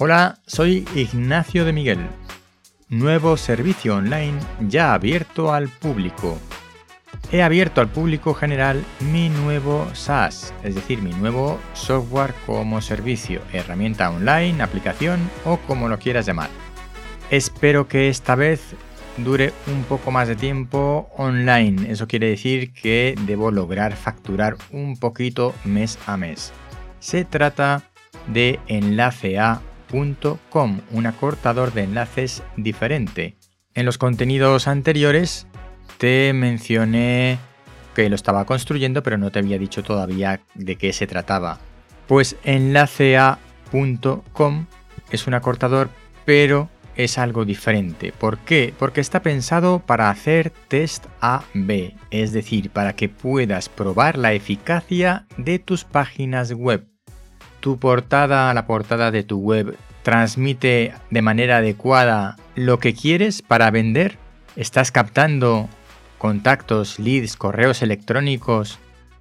Hola, soy Ignacio de Miguel. Nuevo servicio online ya abierto al público. He abierto al público general mi nuevo SaaS, es decir, mi nuevo software como servicio, herramienta online, aplicación o como lo quieras llamar. Espero que esta vez dure un poco más de tiempo online. Eso quiere decir que debo lograr facturar un poquito mes a mes. Se trata de un acortador de enlaces diferente. En los contenidos anteriores te mencioné que lo estaba construyendo, pero no te había dicho todavía de qué se trataba. Pues enlacea.com es un acortador, pero es algo diferente. ¿Por qué? Porque está pensado para hacer test A-B, es decir, para que puedas probar la eficacia de tus páginas web. Tu portada, la portada de tu web, transmite de manera adecuada lo que quieres para vender. ¿Estás captando contactos, leads, correos electrónicos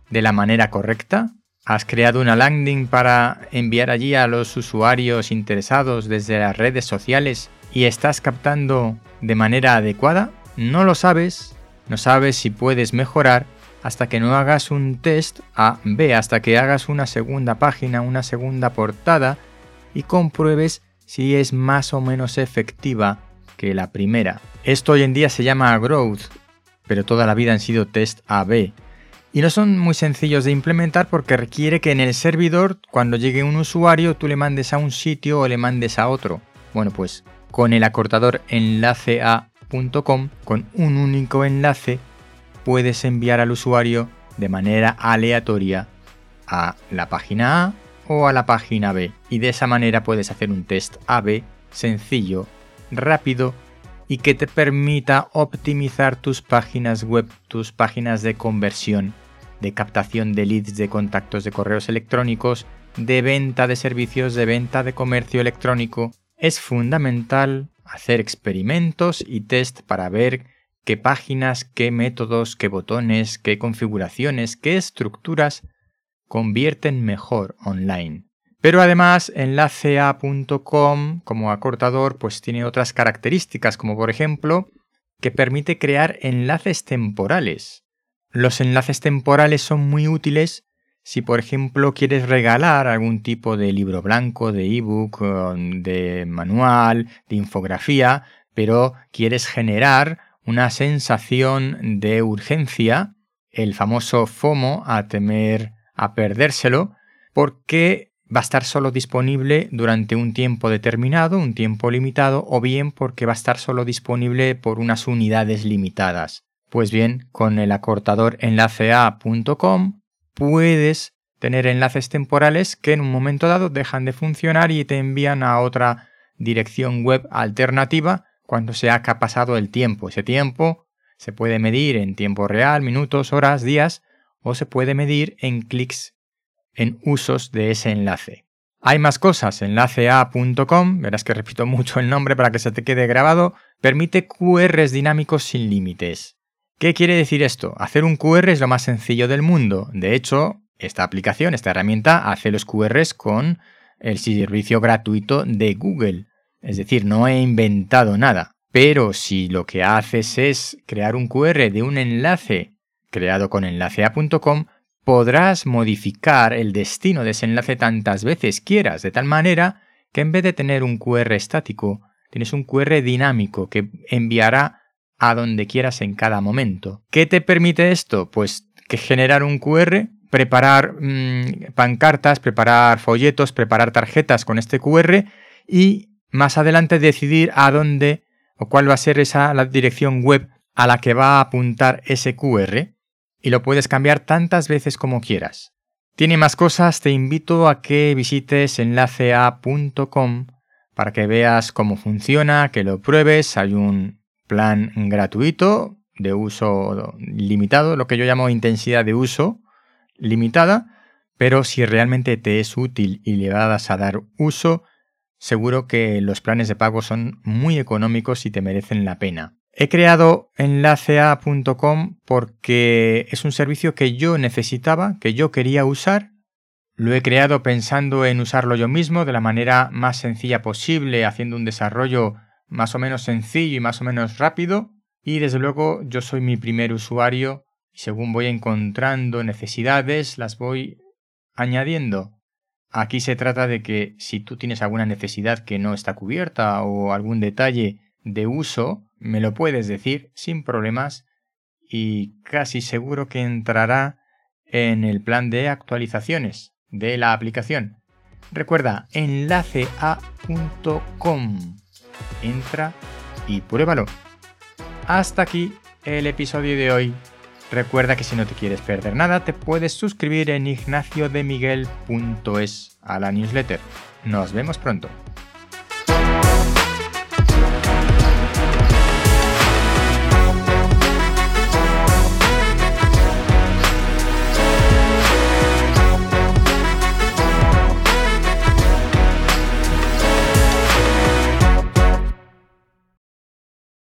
de la manera correcta? ¿Has creado una landing para enviar allí a los usuarios interesados desde las redes sociales y estás captando de manera adecuada, no lo sabes, no sabes si puedes mejorar hasta que no hagas un test A, B, hasta que hagas una segunda página, una segunda portada y compruebes si es más o menos efectiva que la primera. Esto hoy en día se llama growth, pero toda la vida han sido test A-B. Y no son muy sencillos de implementar porque requiere que en el servidor, cuando llegue un usuario, tú le mandes a un sitio o le mandes a otro. Bueno, pues con el acortador enlacea.com, con un único enlace, puedes enviar al usuario de manera aleatoria a la página A o a la página B. Y de esa manera puedes hacer un test AB sencillo, rápido y que te permita optimizar tus páginas web, tus páginas de conversión, de captación de leads, de contactos de correos electrónicos, de venta de servicios, de venta de comercio electrónico es fundamental hacer experimentos y test para ver qué páginas, qué métodos, qué botones, qué configuraciones, qué estructuras convierten mejor online. Pero además enlacea.com como acortador pues tiene otras características como por ejemplo que permite crear enlaces temporales. Los enlaces temporales son muy útiles si por ejemplo quieres regalar algún tipo de libro blanco, de ebook, de manual, de infografía, pero quieres generar una sensación de urgencia, el famoso FOMO, a temer a perdérselo, porque va a estar solo disponible durante un tiempo determinado, un tiempo limitado, o bien porque va a estar solo disponible por unas unidades limitadas. Pues bien, con el acortador enlacea.com puedes tener enlaces temporales que en un momento dado dejan de funcionar y te envían a otra dirección web alternativa cuando se ha pasado el tiempo. Ese tiempo se puede medir en tiempo real, minutos, horas, días, o se puede medir en clics en usos de ese enlace. Hay más cosas, enlacea.com, verás que repito mucho el nombre para que se te quede grabado, permite QRs dinámicos sin límites. ¿Qué quiere decir esto? Hacer un QR es lo más sencillo del mundo. De hecho, esta aplicación, esta herramienta, hace los QRs con el servicio gratuito de Google. Es decir, no he inventado nada. Pero si lo que haces es crear un QR de un enlace creado con enlacea.com, podrás modificar el destino de ese enlace tantas veces quieras, de tal manera que en vez de tener un QR estático, tienes un QR dinámico que enviará a donde quieras en cada momento. ¿Qué te permite esto? Pues que generar un QR, preparar mm, pancartas, preparar folletos, preparar tarjetas con este QR y más adelante decidir a dónde o cuál va a ser esa la dirección web a la que va a apuntar ese QR y lo puedes cambiar tantas veces como quieras. Tiene más cosas, te invito a que visites enlacea.com para que veas cómo funciona, que lo pruebes, hay un plan gratuito de uso limitado, lo que yo llamo intensidad de uso limitada, pero si realmente te es útil y le vas a dar uso, seguro que los planes de pago son muy económicos y te merecen la pena. He creado enlacea.com porque es un servicio que yo necesitaba, que yo quería usar, Lo he creado pensando en usarlo yo mismo de la manera más sencilla posible, haciendo un desarrollo más o menos sencillo y más o menos rápido. Y desde luego yo soy mi primer usuario y según voy encontrando necesidades las voy añadiendo. Aquí se trata de que si tú tienes alguna necesidad que no está cubierta o algún detalle de uso, me lo puedes decir sin problemas y casi seguro que entrará en el plan de actualizaciones de la aplicación. Recuerda enlaceA.com. Entra y pruébalo. Hasta aquí el episodio de hoy. Recuerda que si no te quieres perder nada, te puedes suscribir en ignaciodemiguel.es a la newsletter. Nos vemos pronto.